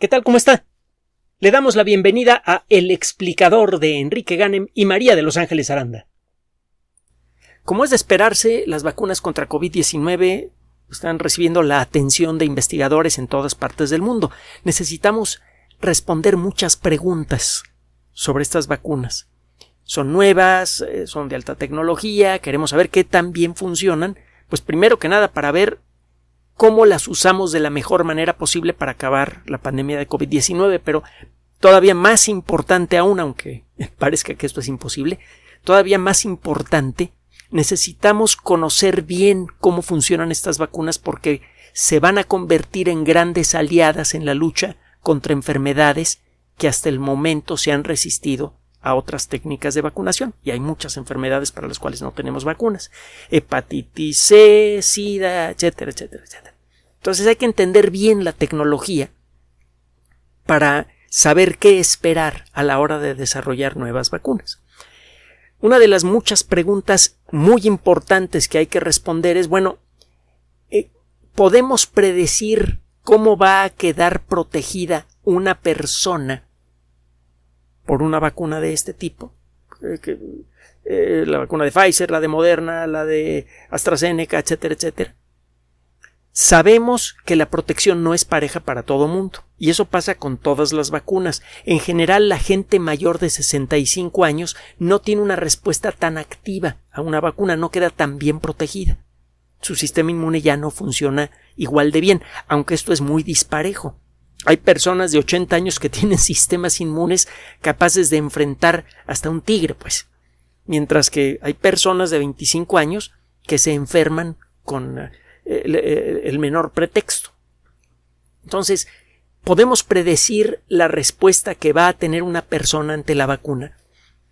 ¿Qué tal? ¿Cómo está? Le damos la bienvenida a El explicador de Enrique Ganem y María de Los Ángeles Aranda. Como es de esperarse, las vacunas contra COVID-19 están recibiendo la atención de investigadores en todas partes del mundo. Necesitamos responder muchas preguntas sobre estas vacunas. Son nuevas, eh, son de alta tecnología, queremos saber qué tan bien funcionan, pues primero que nada para ver cómo las usamos de la mejor manera posible para acabar la pandemia de COVID-19, pero todavía más importante aún, aunque parezca que esto es imposible, todavía más importante, necesitamos conocer bien cómo funcionan estas vacunas porque se van a convertir en grandes aliadas en la lucha contra enfermedades que hasta el momento se han resistido a otras técnicas de vacunación. Y hay muchas enfermedades para las cuales no tenemos vacunas. Hepatitis C, SIDA, etcétera, etcétera, etcétera. Entonces hay que entender bien la tecnología para saber qué esperar a la hora de desarrollar nuevas vacunas. Una de las muchas preguntas muy importantes que hay que responder es, bueno, eh, ¿podemos predecir cómo va a quedar protegida una persona por una vacuna de este tipo. Eh, la vacuna de Pfizer, la de Moderna, la de AstraZeneca, etcétera, etcétera. Sabemos que la protección no es pareja para todo mundo, y eso pasa con todas las vacunas. En general, la gente mayor de 65 años no tiene una respuesta tan activa a una vacuna, no queda tan bien protegida. Su sistema inmune ya no funciona igual de bien, aunque esto es muy disparejo. Hay personas de 80 años que tienen sistemas inmunes capaces de enfrentar hasta un tigre, pues. Mientras que hay personas de 25 años que se enferman con eh, eh, el, menor pretexto. Entonces, podemos predecir la respuesta que va a tener una persona ante la vacuna.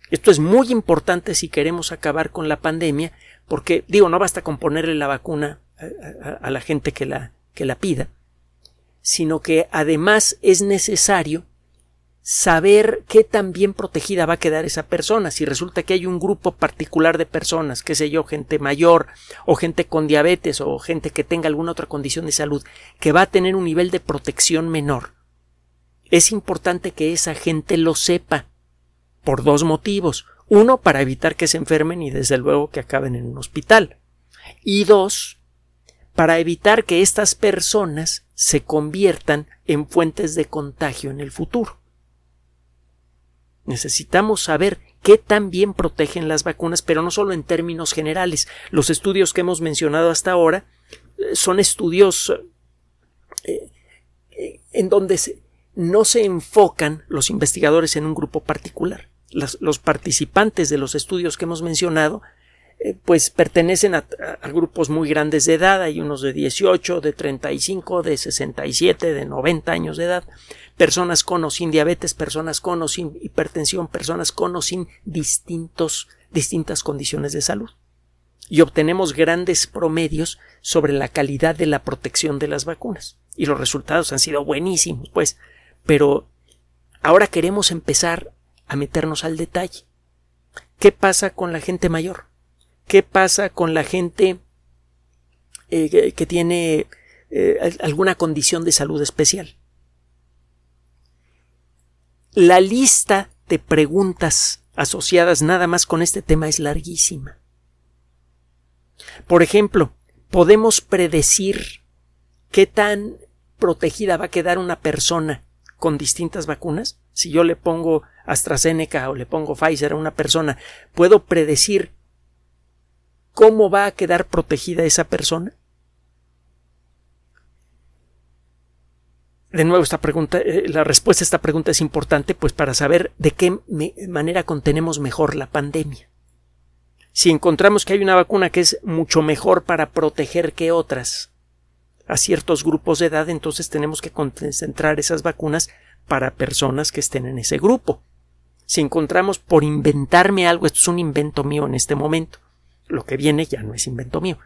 Esto es muy importante si queremos acabar con la pandemia, porque, digo, no basta con ponerle la vacuna a, la gente que la, que la pida, sino que además es necesario saber qué tan bien protegida va a quedar esa persona. Si resulta que hay un grupo particular de personas, qué sé yo, gente mayor o gente con diabetes o gente que tenga alguna otra condición de salud, que va a tener un nivel de protección menor, es importante que esa gente lo sepa por dos motivos. Uno, para evitar que se enfermen y desde luego que acaben en un hospital. Y dos, para evitar que estas personas se conviertan en fuentes de contagio en el futuro. Necesitamos saber qué tan bien protegen las vacunas, pero no solo en términos generales. Los estudios que hemos mencionado hasta ahora eh, son estudios eh, eh, en donde no se enfocan los investigadores en un grupo particular. los participantes de los estudios que hemos mencionado eh, pues pertenecen a, grupos muy grandes de edad, hay unos de 18, de 35, de 67, de 90 años de edad, personas con o sin diabetes, personas con o sin hipertensión, personas con o sin distintos, distintas condiciones de salud. Y obtenemos grandes promedios sobre la calidad de la protección de las vacunas. Y los resultados han sido buenísimos, pues. Pero ahora queremos empezar a meternos al detalle. ¿Qué pasa con la gente mayor? Qué pasa con la gente eh, que tiene eh, alguna condición de salud especial. La lista de preguntas asociadas nada más con este tema es larguísima. Por ejemplo, podemos predecir qué tan protegida va a quedar una persona con distintas vacunas. Si yo le pongo AstraZeneca o le pongo Pfizer a una persona, puedo predecir ¿Cómo va a quedar protegida esa persona? De nuevo, esta pregunta, eh, la respuesta a esta pregunta es importante, pues para saber de qué manera contenemos mejor la pandemia. Si encontramos que hay una vacuna que es mucho mejor para proteger que otras a ciertos grupos de edad, entonces tenemos que concentrar esas vacunas para personas que estén en ese grupo. Si encontramos por inventarme algo, esto es un invento mío en este momento, lo que viene ya no es invento mío.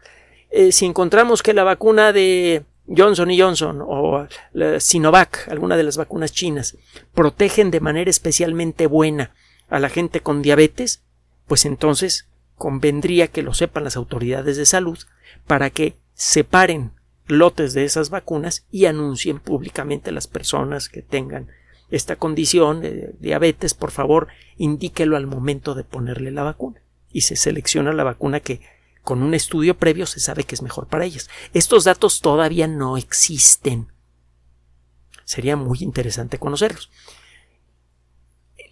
Eh, si encontramos que la vacuna de Johnson y Johnson o la Sinovac, alguna de las vacunas chinas, protegen de manera especialmente buena a la gente con diabetes, pues entonces convendría que lo sepan las autoridades de salud para que separen lotes de esas vacunas y anuncien públicamente a las personas que tengan esta condición de diabetes, por favor, indíquelo al momento de ponerle la vacuna. Y se selecciona la vacuna que con un estudio previo se sabe que es mejor para ellas. Estos datos todavía no existen. Sería muy interesante conocerlos.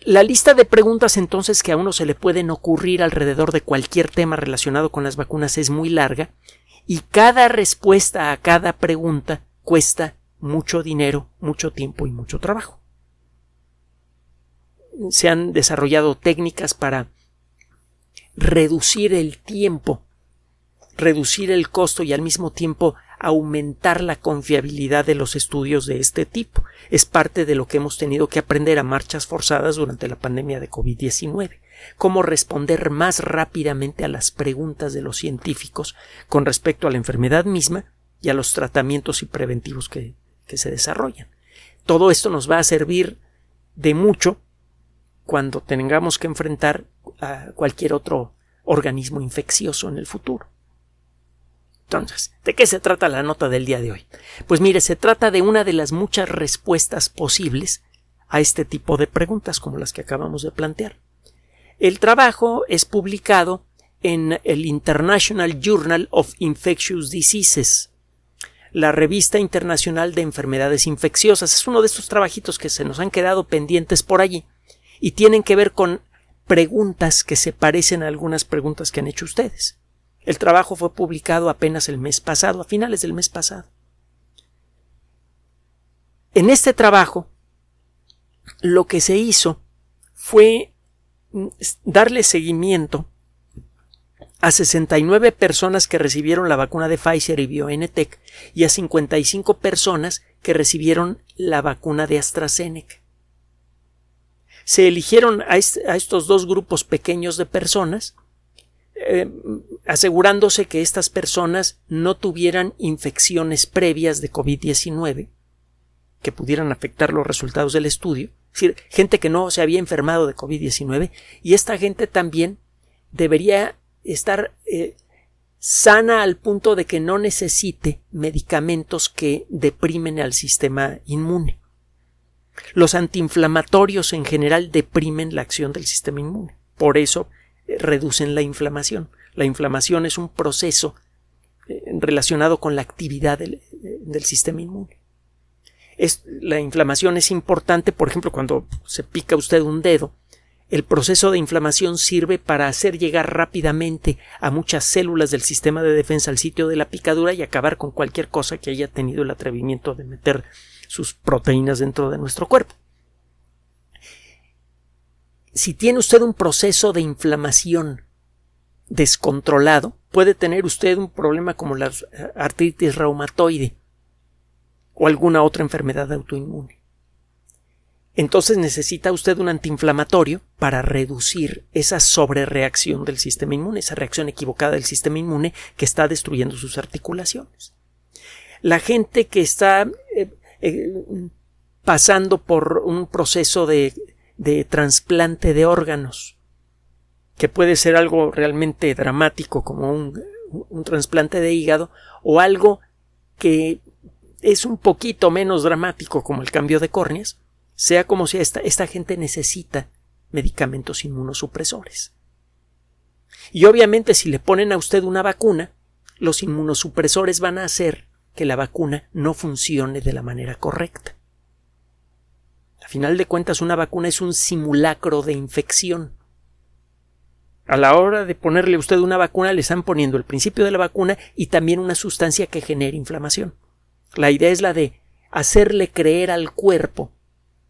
La lista de preguntas entonces que a uno se le pueden ocurrir alrededor de cualquier tema relacionado con las vacunas es muy larga y cada respuesta a cada pregunta cuesta mucho dinero, mucho tiempo y mucho trabajo. Se han desarrollado técnicas para reducir el tiempo, reducir el costo y al mismo tiempo aumentar la confiabilidad de los estudios de este tipo. Es parte de lo que hemos tenido que aprender a marchas forzadas durante la pandemia de COVID-19. Cómo responder más rápidamente a las preguntas de los científicos con respecto a la enfermedad misma y a los tratamientos y preventivos que, se desarrollan. Todo esto nos va a servir de mucho cuando tengamos que enfrentar a cualquier otro organismo infeccioso en el futuro. Entonces, ¿de qué se trata la nota del día de hoy? Pues mire, se trata de una de las muchas respuestas posibles a este tipo de preguntas como las que acabamos de plantear. El trabajo es publicado en el International Journal of Infectious Diseases, la revista internacional de enfermedades infecciosas. Es uno de estos trabajitos que se nos han quedado pendientes por allí y tienen que ver con preguntas que se parecen a algunas preguntas que han hecho ustedes. El trabajo fue publicado apenas el mes pasado, a finales del mes pasado. En este trabajo, lo que se hizo fue darle seguimiento a 69 personas que recibieron la vacuna de Pfizer y BioNTech y a 55 personas que recibieron la vacuna de AstraZeneca. Se eligieron a, estos dos grupos pequeños de personas eh, asegurándose que estas personas no tuvieran infecciones previas de COVID-19 que pudieran afectar los resultados del estudio, es decir, gente que no se había enfermado de COVID-19 y esta gente también debería estar eh, sana al punto de que no necesite medicamentos que deprimen al sistema inmune. Los antiinflamatorios en general deprimen la acción del sistema inmune. Por eso reducen la inflamación. La inflamación es un proceso eh, relacionado con la actividad del, eh, sistema inmune. la inflamación es importante, por ejemplo, cuando se pica usted un dedo, el proceso de inflamación sirve para hacer llegar rápidamente a muchas células del sistema de defensa al sitio de la picadura y acabar con cualquier cosa que haya tenido el atrevimiento de meter sus proteínas dentro de nuestro cuerpo si tiene usted un proceso de inflamación descontrolado, puede tener usted un problema como la artritis reumatoide o alguna otra enfermedad autoinmune. Entonces necesita usted un antiinflamatorio para reducir esa sobrereacción del sistema inmune, esa reacción equivocada del sistema inmune que está destruyendo sus articulaciones. La gente que está eh, eh, pasando por un proceso de de trasplante de órganos, que puede ser algo realmente dramático como un, un trasplante de hígado o algo que es un poquito menos dramático como el cambio de córneas, sea como sea, esta, esta gente necesita medicamentos inmunosupresores. Y obviamente si le ponen a usted una vacuna, los inmunosupresores van a hacer que la vacuna no funcione de la manera correcta. A final de cuentas, una vacuna es un simulacro de infección. A la hora de ponerle usted una vacuna, le están poniendo el principio de la vacuna y también una sustancia que genera inflamación. La idea es la de hacerle creer al cuerpo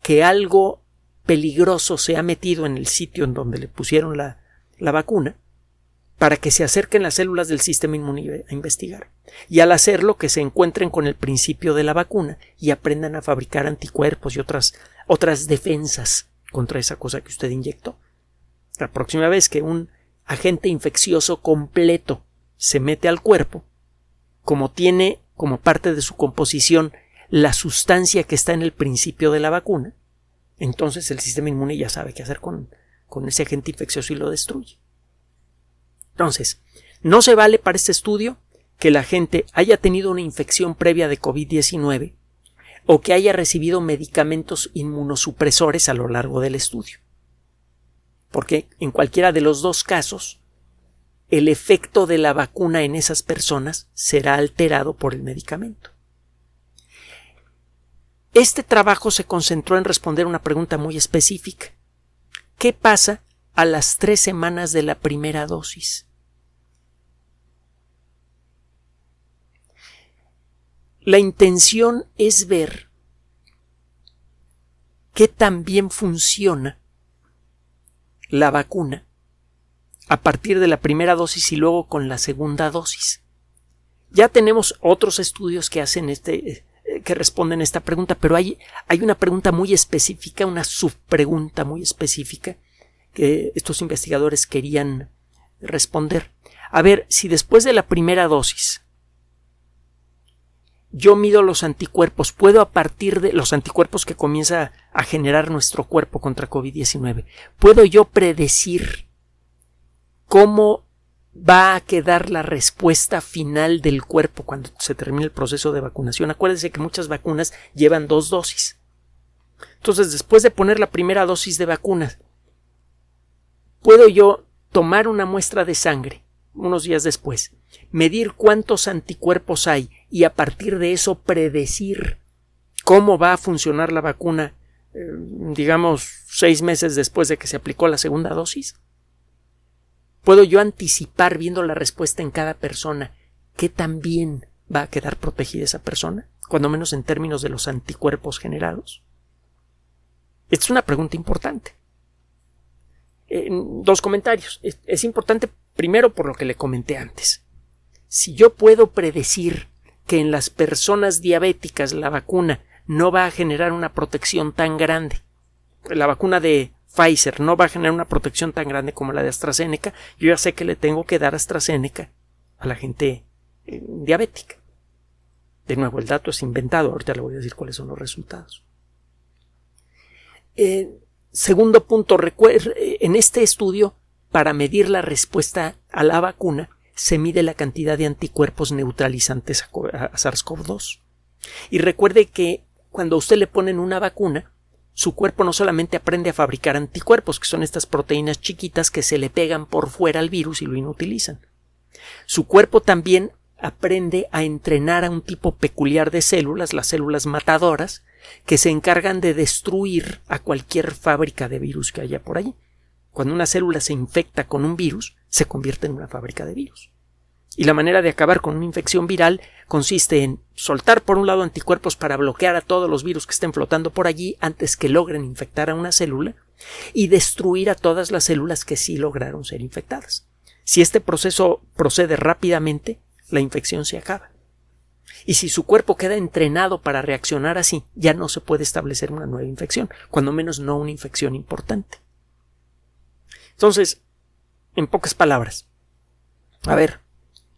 que algo peligroso se ha metido en el sitio en donde le pusieron la, la vacuna para que se acerquen las células del sistema inmune a investigar. Y al hacerlo, que se encuentren con el principio de la vacuna y aprendan a fabricar anticuerpos y otras, otras defensas contra esa cosa que usted inyectó. La próxima vez que un agente infeccioso completo se mete al cuerpo, como tiene como parte de su composición la sustancia que está en el principio de la vacuna, entonces el sistema inmune ya sabe qué hacer con, con ese agente infeccioso y lo destruye. Entonces, no se vale para este estudio que la gente haya tenido una infección previa de COVID-19 o que haya recibido medicamentos inmunosupresores a lo largo del estudio. Porque en cualquiera de los dos casos, el efecto de la vacuna en esas personas será alterado por el medicamento. Este trabajo se concentró en responder una pregunta muy específica. ¿Qué pasa a las tres semanas de la primera dosis? La intención es ver qué tan bien funciona la vacuna a partir de la primera dosis y luego con la segunda dosis. Ya tenemos otros estudios que hacen este eh, que responden esta pregunta, pero hay, hay una pregunta muy específica, una subpregunta muy específica que estos investigadores querían responder. A ver, si después de la primera dosis yo mido los anticuerpos, puedo a partir de los anticuerpos que comienza a generar nuestro cuerpo contra COVID-19, puedo yo predecir cómo va a quedar la respuesta final del cuerpo cuando se termine el proceso de vacunación. Acuérdense que muchas vacunas llevan dos dosis. Entonces, después de poner la primera dosis de vacunas, puedo yo tomar una muestra de sangre unos días después, medir cuántos anticuerpos hay y a partir de eso predecir cómo va a funcionar la vacuna, eh, digamos, seis meses después de que se aplicó la segunda dosis. ¿Puedo yo anticipar viendo la respuesta en cada persona qué tan bien va a quedar protegida esa persona, cuando menos en términos de los anticuerpos generados? Esta es una pregunta importante. Dos comentarios. Es, importante primero por lo que le comenté antes. Si yo puedo predecir que en las personas diabéticas la vacuna no va a generar una protección tan grande, la vacuna de Pfizer no va a generar una protección tan grande como la de AstraZeneca, yo ya sé que le tengo que dar AstraZeneca a la gente eh, diabética. De nuevo, el dato es inventado, ahorita le voy a decir cuáles son los resultados. Eh, segundo punto, en este estudio, para medir la respuesta a la vacuna, se mide la cantidad de anticuerpos neutralizantes a SARS-CoV-2. Y recuerde que cuando usted le ponen una vacuna, su cuerpo no solamente aprende a fabricar anticuerpos, que son estas proteínas chiquitas que se le pegan por fuera al virus y lo inutilizan. Su cuerpo también aprende a entrenar a un tipo peculiar de células, las células matadoras, que se encargan de destruir a cualquier fábrica de virus que haya por ahí. Cuando una célula se infecta con un virus, se convierte en una fábrica de virus. Y la manera de acabar con una infección viral consiste en soltar por un lado anticuerpos para bloquear a todos los virus que estén flotando por allí antes que logren infectar a una célula y destruir a todas las células que sí lograron ser infectadas. Si este proceso procede rápidamente, la infección se acaba. Y si su cuerpo queda entrenado para reaccionar así, ya no se puede establecer una nueva infección, cuando menos no una infección importante. Entonces, en pocas palabras, a ver,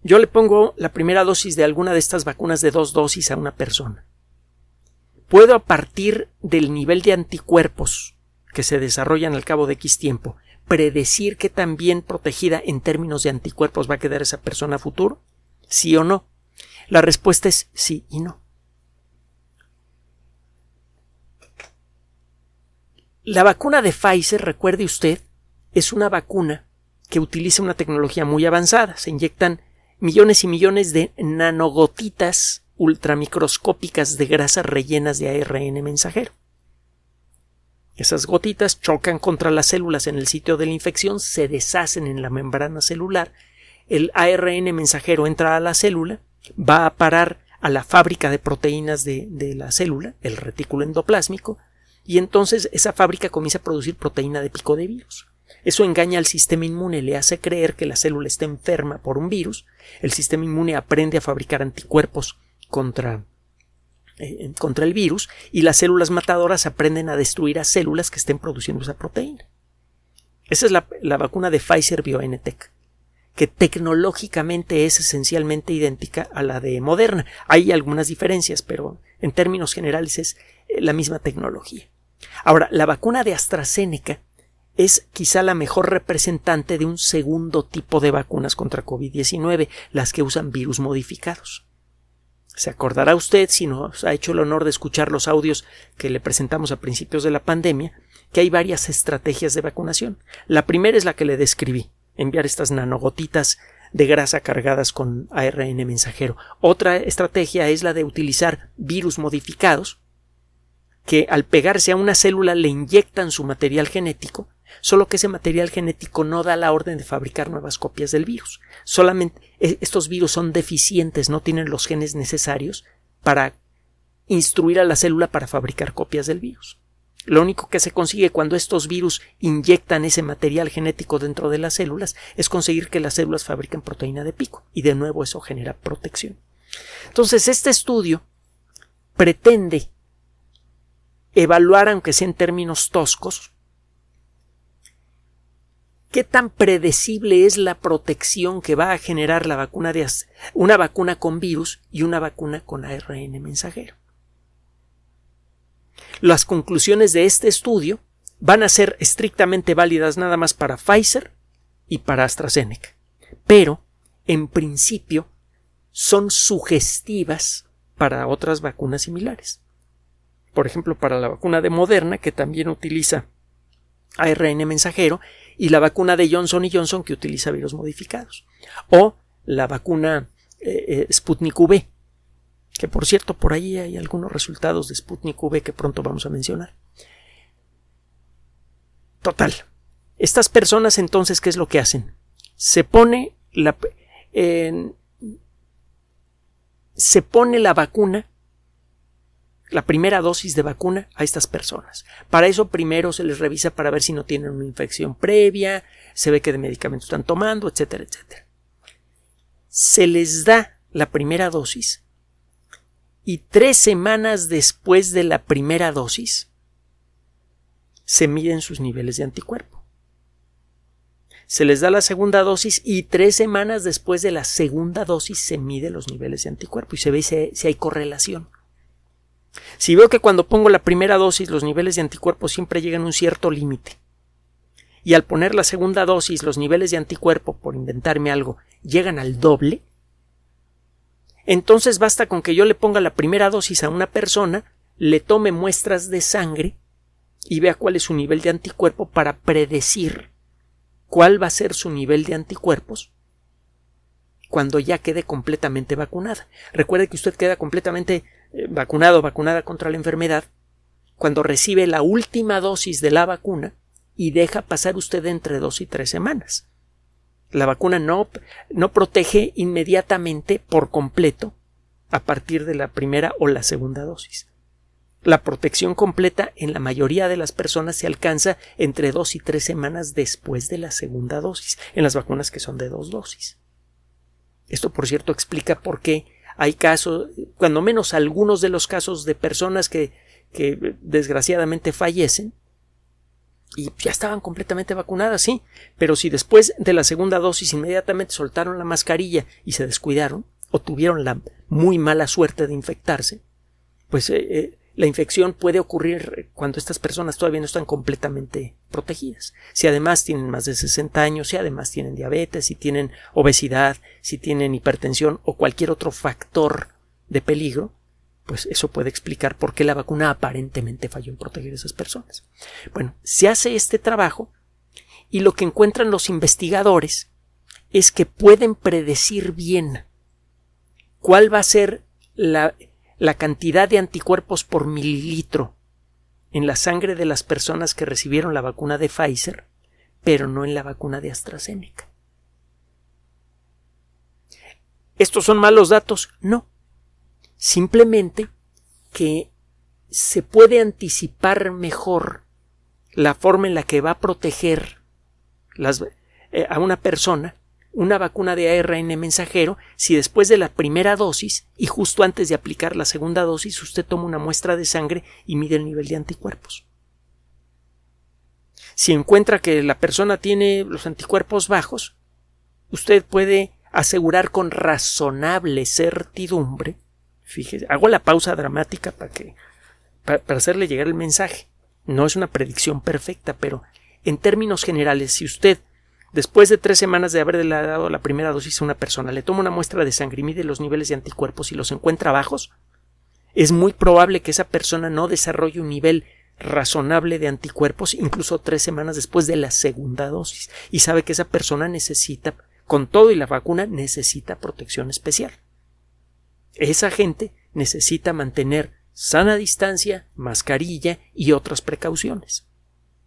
yo le pongo la primera dosis de alguna de estas vacunas de dos dosis a una persona. Puedo a partir del nivel de anticuerpos que se desarrollan al cabo de X tiempo predecir qué tan bien protegida en términos de anticuerpos va a quedar esa persona a futuro? ¿Sí o no? La respuesta es sí y no. La vacuna de Pfizer, recuerde usted, es una vacuna que utiliza una tecnología muy avanzada. Se inyectan millones y millones de nanogotitas ultramicroscópicas de grasas rellenas de ARN mensajero. Esas gotitas chocan contra las células en el sitio de la infección, se deshacen en la membrana celular, el ARN mensajero entra a la célula, va a parar a la fábrica de proteínas de, la célula, el retículo endoplásmico, y entonces esa fábrica comienza a producir proteína de pico de virus. Eso engaña al sistema inmune, le hace creer que la célula está enferma por un virus. El sistema inmune aprende a fabricar anticuerpos contra, eh, contra el virus y las células matadoras aprenden a destruir a células que estén produciendo esa proteína. Esa es la, la vacuna de Pfizer BioNTech, que tecnológicamente es esencialmente idéntica a la de Moderna. Hay algunas diferencias, pero en términos generales es eh, la misma tecnología. Ahora, la vacuna de AstraZeneca es quizá la mejor representante de un segundo tipo de vacunas contra COVID-19, las que usan virus modificados. Se acordará usted, si nos ha hecho el honor de escuchar los audios que le presentamos a principios de la pandemia, que hay varias estrategias de vacunación. La primera es la que le describí, enviar estas nanogotitas de grasa cargadas con ARN mensajero. Otra estrategia es la de utilizar virus modificados que al pegarse a una célula le inyectan su material genético, solo que ese material genético no da la orden de fabricar nuevas copias del virus. Solamente e, estos virus son deficientes, no tienen los genes necesarios para instruir a la célula para fabricar copias del virus. Lo único que se consigue cuando estos virus inyectan ese material genético dentro de las células es conseguir que las células fabriquen proteína de pico y de nuevo eso genera protección. Entonces este estudio pretende evaluar, aunque sea en términos toscos, qué tan predecible es la protección que va a generar la vacuna de una vacuna con virus y una vacuna con ARN mensajero. Las conclusiones de este estudio van a ser estrictamente válidas nada más para Pfizer y para AstraZeneca, pero en principio son sugestivas para otras vacunas similares. Por ejemplo, para la vacuna de Moderna, que también utiliza ARN mensajero, y la vacuna de Johnson Johnson, que utiliza virus modificados. O la vacuna eh, eh, Sputnik V, que por cierto por ahí hay algunos resultados de Sputnik V que pronto vamos a mencionar. Total. Estas personas entonces, ¿qué es lo que hacen? Se pone la, se pone la vacuna, la primera dosis de vacuna a estas personas. Para eso primero se les revisa para ver si no tienen una infección previa, se ve qué medicamentos están tomando, etcétera, etcétera. Se les da la primera dosis y tres semanas después de la primera dosis se miden sus niveles de anticuerpo. Se les da la segunda dosis y tres semanas después de la segunda dosis se miden los niveles de anticuerpo y se ve si hay correlación. Si veo que cuando pongo la primera dosis los niveles de anticuerpo siempre llegan a un cierto límite y al poner la segunda dosis los niveles de anticuerpo, por inventarme algo, llegan al doble, entonces basta con que yo le ponga la primera dosis a una persona, le tome muestras de sangre y vea cuál es su nivel de anticuerpo para predecir cuál va a ser su nivel de anticuerpos cuando ya quede completamente vacunada. Recuerde que usted queda completamente eh, vacunado o vacunada contra la enfermedad cuando recibe la última dosis de la vacuna y deja pasar usted entre dos y tres semanas. La vacuna no, no protege inmediatamente por completo a partir de la primera o la segunda dosis. La protección completa en la mayoría de las personas se alcanza entre dos y tres semanas después de la segunda dosis, en las vacunas que son de dos dosis. Esto, por cierto, explica por qué hay casos, cuando menos algunos de los casos de personas que, que desgraciadamente fallecen, y ya estaban completamente vacunadas, sí, pero si después de la segunda dosis inmediatamente soltaron la mascarilla y se descuidaron, o tuvieron la muy mala suerte de infectarse, pues eh, eh, la infección puede ocurrir cuando estas personas todavía no están completamente protegidas. Si además tienen más de 60 años, si además tienen diabetes, si tienen obesidad, si tienen hipertensión o cualquier otro factor de peligro, pues eso puede explicar por qué la vacuna aparentemente falló en proteger a esas personas. Bueno, se hace este trabajo y lo que encuentran los investigadores es que pueden predecir bien cuál va a ser la, la cantidad de anticuerpos por mililitro en la sangre de las personas que recibieron la vacuna de Pfizer, pero no en la vacuna de AstraZeneca. ¿Estos son malos datos? No simplemente que se puede anticipar mejor la forma en la que va a proteger eh, a una persona una vacuna de ARN mensajero si después de la primera dosis y justo antes de aplicar la segunda dosis usted toma una muestra de sangre y mide el nivel de anticuerpos. Si encuentra que la persona tiene los anticuerpos bajos, usted puede asegurar con razonable certidumbre Fíjese, hago la pausa dramática para que para, hacerle llegar el mensaje. No es una predicción perfecta, pero en términos generales, si usted Después de tres semanas de haber dado la primera dosis a una persona, le toma una muestra de sangre y mide los niveles de anticuerpos y los encuentra bajos, es muy probable que esa persona no desarrolle un nivel razonable de anticuerpos incluso tres semanas después de la segunda dosis y sabe que esa persona necesita, con todo y la vacuna, necesita protección especial. Esa gente necesita mantener sana distancia, mascarilla y otras precauciones,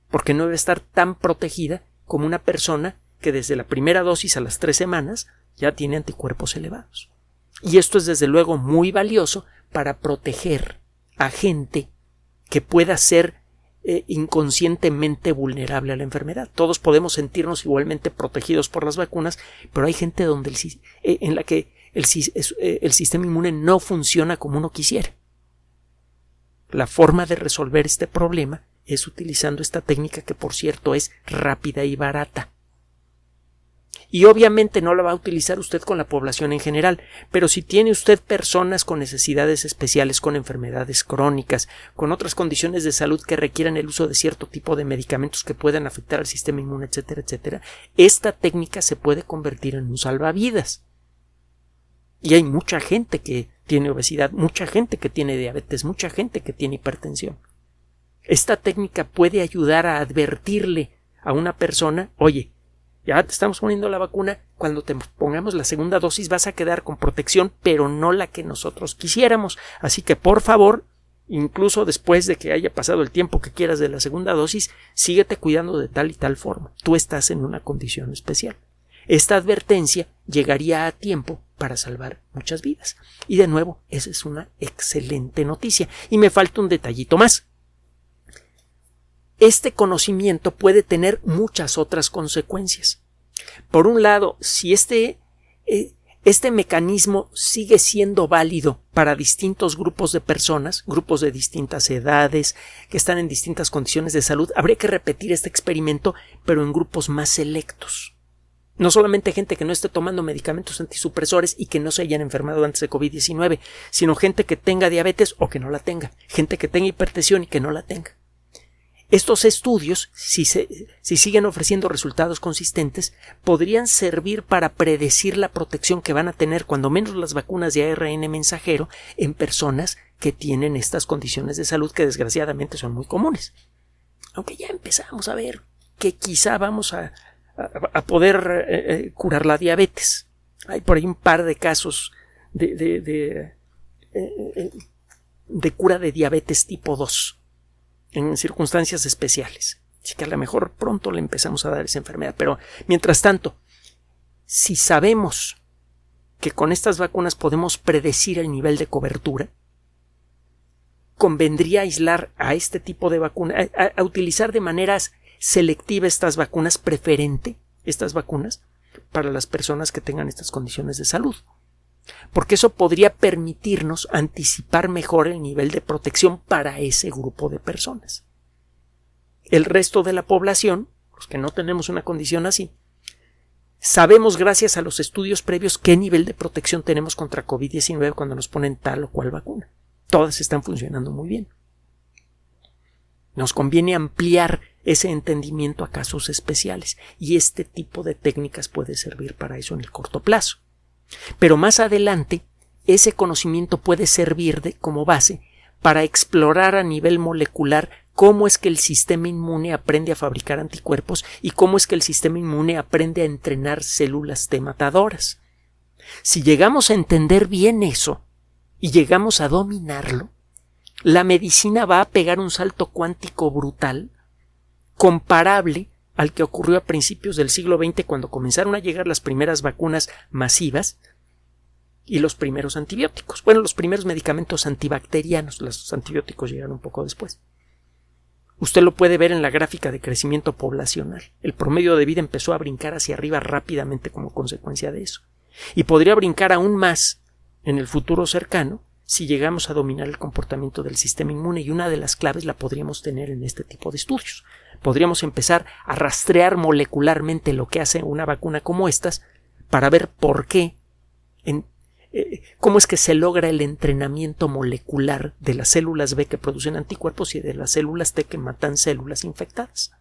porque no debe estar tan protegida como una persona que desde la primera dosis a las tres semanas ya tiene anticuerpos elevados. Y esto es desde luego muy valioso para proteger a gente que pueda ser eh, inconscientemente vulnerable a la enfermedad. Todos podemos sentirnos igualmente protegidos por las vacunas, pero hay gente donde eh, en la que el, eh, el sistema inmune no funciona como uno quisiera. La forma de resolver este problema es utilizando esta técnica que por cierto es rápida y barata. Y obviamente no la va a utilizar usted con la población en general, pero si tiene usted personas con necesidades especiales, con enfermedades crónicas, con otras condiciones de salud que requieran el uso de cierto tipo de medicamentos que puedan afectar al sistema inmune, etcétera, etcétera, esta técnica se puede convertir en un salvavidas. Y hay mucha gente que tiene obesidad, mucha gente que tiene diabetes, mucha gente que tiene hipertensión. Esta técnica puede ayudar a advertirle a una persona, oye, ya te estamos poniendo la vacuna, cuando te pongamos la segunda dosis vas a quedar con protección, pero no la que nosotros quisiéramos. Así que por favor, incluso después de que haya pasado el tiempo que quieras de la segunda dosis, síguete cuidando de tal y tal forma. Tú estás en una condición especial. Esta advertencia llegaría a tiempo para salvar muchas vidas. Y de nuevo, esa es una excelente noticia. Y me falta un detallito más este conocimiento puede tener muchas otras consecuencias. Por un lado, si este, eh, este mecanismo sigue siendo válido para distintos grupos de personas, grupos de distintas edades, que están en distintas condiciones de salud, habría que repetir este experimento, pero en grupos más selectos. No solamente gente que no esté tomando medicamentos antisupresores y que no se hayan enfermado antes de COVID-19, sino gente que tenga diabetes o que no la tenga, gente que tenga hipertensión y que no la tenga. Estos estudios, si, si, siguen ofreciendo resultados consistentes, podrían servir para predecir la protección que van a tener cuando menos las vacunas de ARN mensajero en personas que tienen estas condiciones de salud que desgraciadamente son muy comunes. Aunque ya empezamos a ver que quizá vamos a, a, poder eh, eh, curar la diabetes. Hay por ahí un par de casos de, de, eh, cura de diabetes tipo 2 en circunstancias especiales. Así que a lo mejor pronto le empezamos a dar esa enfermedad. Pero mientras tanto, si sabemos que con estas vacunas podemos predecir el nivel de cobertura, convendría aislar a este tipo de vacuna, a, utilizar de maneras selectiva estas vacunas, preferente estas vacunas, para las personas que tengan estas condiciones de salud porque eso podría permitirnos anticipar mejor el nivel de protección para ese grupo de personas. El resto de la población, los que no tenemos una condición así, sabemos gracias a los estudios previos qué nivel de protección tenemos contra COVID-19 cuando nos ponen tal o cual vacuna. Todas están funcionando muy bien. Nos conviene ampliar ese entendimiento a casos especiales y este tipo de técnicas puede servir para eso en el corto plazo. Pero más adelante, ese conocimiento puede servir de, como base para explorar a nivel molecular cómo es que el sistema inmune aprende a fabricar anticuerpos y cómo es que el sistema inmune aprende a entrenar células tematadoras. Si llegamos a entender bien eso y llegamos a dominarlo, la medicina va a pegar un salto cuántico brutal comparable al que ocurrió a principios del siglo XX cuando comenzaron a llegar las primeras vacunas masivas y los primeros antibióticos. Bueno, los primeros medicamentos antibacterianos, los antibióticos llegaron un poco después. Usted lo puede ver en la gráfica de crecimiento poblacional. El promedio de vida empezó a brincar hacia arriba rápidamente como consecuencia de eso. Y podría brincar aún más en el futuro cercano si llegamos a dominar el comportamiento del sistema inmune y una de las claves la podríamos tener en este tipo de estudios podríamos empezar a rastrear molecularmente lo que hace una vacuna como estas para ver por qué, eh, cómo es que se logra el entrenamiento molecular de las células B que producen anticuerpos y de las células T que matan células infectadas.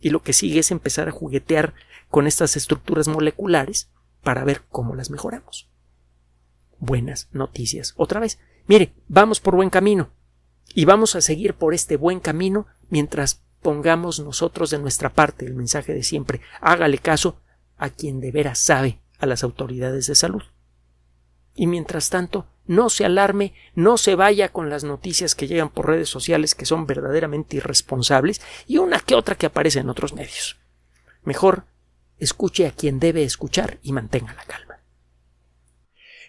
Y lo que sigue es empezar a juguetear con estas estructuras moleculares para ver cómo las mejoramos. Buenas noticias. Otra vez, mire, vamos por buen camino. Y vamos a seguir por este buen camino mientras pongamos nosotros de nuestra parte el mensaje de siempre. Hágale caso a quien de veras sabe, a las autoridades de salud. Y mientras tanto, no se alarme, no se vaya con las noticias que llegan por redes sociales que son verdaderamente irresponsables y una que otra que aparece en otros medios. Mejor escuche a quien debe escuchar y mantenga la calma.